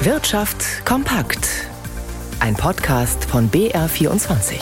Wirtschaft kompakt. Ein Podcast von BR24.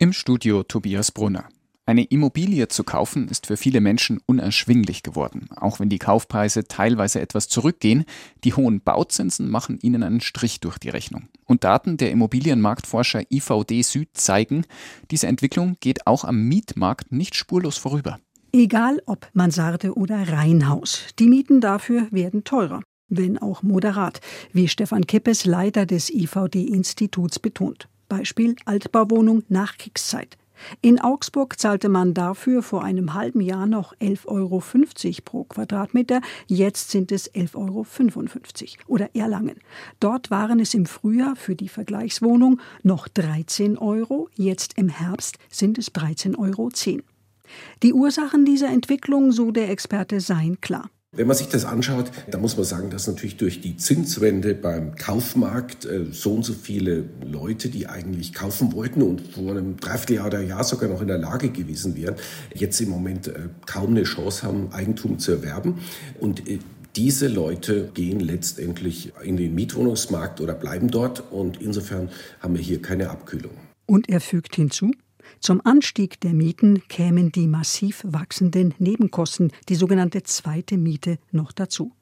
Im Studio Tobias Brunner. Eine Immobilie zu kaufen ist für viele Menschen unerschwinglich geworden. Auch wenn die Kaufpreise teilweise etwas zurückgehen, die hohen Bauzinsen machen ihnen einen Strich durch die Rechnung. Und Daten der Immobilienmarktforscher IVD Süd zeigen, diese Entwicklung geht auch am Mietmarkt nicht spurlos vorüber. Egal ob Mansarde oder Reihenhaus, die Mieten dafür werden teurer, wenn auch moderat, wie Stefan Kippes, Leiter des IVD-Instituts, betont. Beispiel Altbauwohnung Nachkriegszeit. In Augsburg zahlte man dafür vor einem halben Jahr noch 11,50 Euro pro Quadratmeter, jetzt sind es 11,55 Euro. Oder Erlangen. Dort waren es im Frühjahr für die Vergleichswohnung noch 13 Euro, jetzt im Herbst sind es 13,10 Euro. Die Ursachen dieser Entwicklung, so der Experte, seien klar. Wenn man sich das anschaut, dann muss man sagen, dass natürlich durch die Zinswende beim Kaufmarkt äh, so und so viele Leute, die eigentlich kaufen wollten und vor einem Dreivierteljahr oder Jahr sogar noch in der Lage gewesen wären, jetzt im Moment äh, kaum eine Chance haben, Eigentum zu erwerben. Und äh, diese Leute gehen letztendlich in den Mietwohnungsmarkt oder bleiben dort. Und insofern haben wir hier keine Abkühlung. Und er fügt hinzu, zum Anstieg der Mieten kämen die massiv wachsenden Nebenkosten, die sogenannte zweite Miete, noch dazu.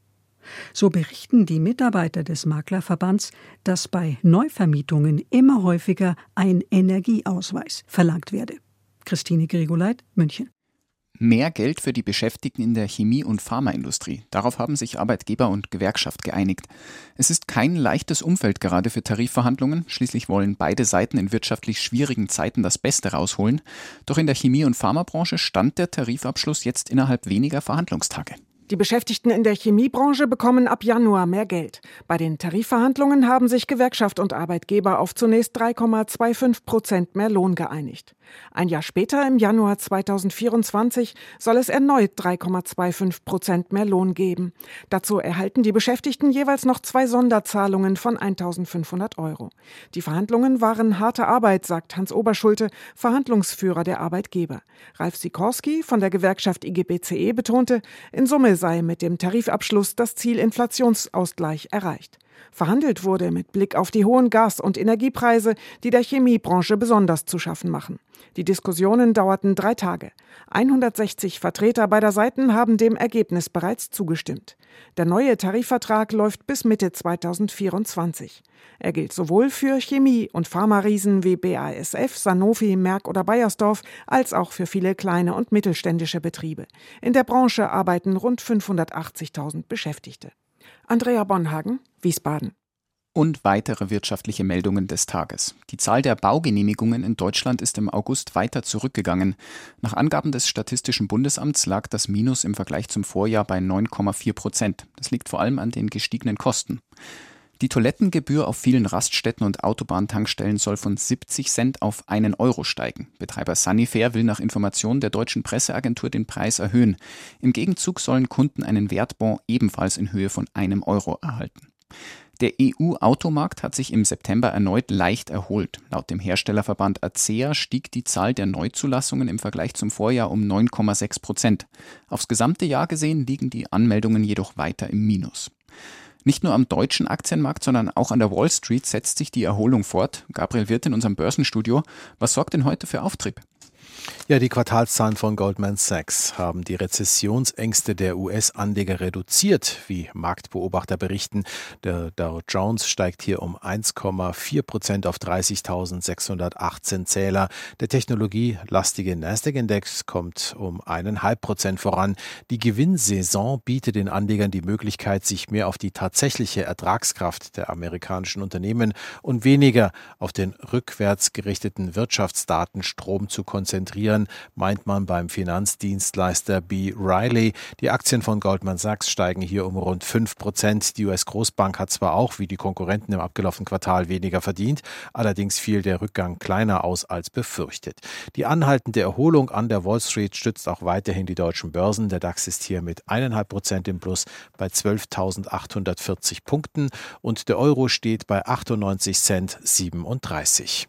So berichten die Mitarbeiter des Maklerverbands, dass bei Neuvermietungen immer häufiger ein Energieausweis verlangt werde. Christine Grigoleit, München. Mehr Geld für die Beschäftigten in der Chemie- und Pharmaindustrie. Darauf haben sich Arbeitgeber und Gewerkschaft geeinigt. Es ist kein leichtes Umfeld gerade für Tarifverhandlungen. Schließlich wollen beide Seiten in wirtschaftlich schwierigen Zeiten das Beste rausholen. Doch in der Chemie- und Pharmabranche stand der Tarifabschluss jetzt innerhalb weniger Verhandlungstage. Die Beschäftigten in der Chemiebranche bekommen ab Januar mehr Geld. Bei den Tarifverhandlungen haben sich Gewerkschaft und Arbeitgeber auf zunächst 3,25 Prozent mehr Lohn geeinigt. Ein Jahr später, im Januar 2024, soll es erneut 3,25 Prozent mehr Lohn geben. Dazu erhalten die Beschäftigten jeweils noch zwei Sonderzahlungen von 1.500 Euro. Die Verhandlungen waren harte Arbeit, sagt Hans Oberschulte, Verhandlungsführer der Arbeitgeber. Ralf Sikorski von der Gewerkschaft IGBCE betonte, in Summe sei mit dem Tarifabschluss das Ziel Inflationsausgleich erreicht. Verhandelt wurde mit Blick auf die hohen Gas- und Energiepreise, die der Chemiebranche besonders zu schaffen machen. Die Diskussionen dauerten drei Tage. 160 Vertreter beider Seiten haben dem Ergebnis bereits zugestimmt. Der neue Tarifvertrag läuft bis Mitte 2024. Er gilt sowohl für Chemie- und Pharmariesen wie BASF, Sanofi, Merck oder Bayersdorf als auch für viele kleine und mittelständische Betriebe. In der Branche arbeiten rund 580.000 Beschäftigte. Andrea Bonhagen, Wiesbaden. Und weitere wirtschaftliche Meldungen des Tages. Die Zahl der Baugenehmigungen in Deutschland ist im August weiter zurückgegangen. Nach Angaben des Statistischen Bundesamts lag das Minus im Vergleich zum Vorjahr bei 9,4 Prozent. Das liegt vor allem an den gestiegenen Kosten. Die Toilettengebühr auf vielen Raststätten und Autobahntankstellen soll von 70 Cent auf einen Euro steigen. Betreiber Sunnyfair will nach Informationen der deutschen Presseagentur den Preis erhöhen. Im Gegenzug sollen Kunden einen Wertbon ebenfalls in Höhe von einem Euro erhalten. Der EU-Automarkt hat sich im September erneut leicht erholt. Laut dem Herstellerverband ACEA stieg die Zahl der Neuzulassungen im Vergleich zum Vorjahr um 9,6 Prozent. Aufs gesamte Jahr gesehen liegen die Anmeldungen jedoch weiter im Minus. Nicht nur am deutschen Aktienmarkt, sondern auch an der Wall Street setzt sich die Erholung fort. Gabriel Wirth in unserem Börsenstudio. Was sorgt denn heute für Auftrieb? Ja, die Quartalszahlen von Goldman Sachs haben die Rezessionsängste der US-Anleger reduziert, wie Marktbeobachter berichten. Der Dow Jones steigt hier um 1,4 Prozent auf 30.618 Zähler. Der technologielastige Nasdaq-Index kommt um eineinhalb Prozent voran. Die Gewinnsaison bietet den Anlegern die Möglichkeit, sich mehr auf die tatsächliche Ertragskraft der amerikanischen Unternehmen und weniger auf den rückwärts gerichteten Wirtschaftsdatenstrom zu konzentrieren konzentrieren, meint man beim Finanzdienstleister B. Riley. Die Aktien von Goldman Sachs steigen hier um rund 5 Prozent. Die US-Großbank hat zwar auch wie die Konkurrenten im abgelaufenen Quartal weniger verdient, allerdings fiel der Rückgang kleiner aus als befürchtet. Die anhaltende Erholung an der Wall Street stützt auch weiterhin die deutschen Börsen. Der DAX ist hier mit 1,5 Prozent im Plus bei 12.840 Punkten und der Euro steht bei 98 Cent 37.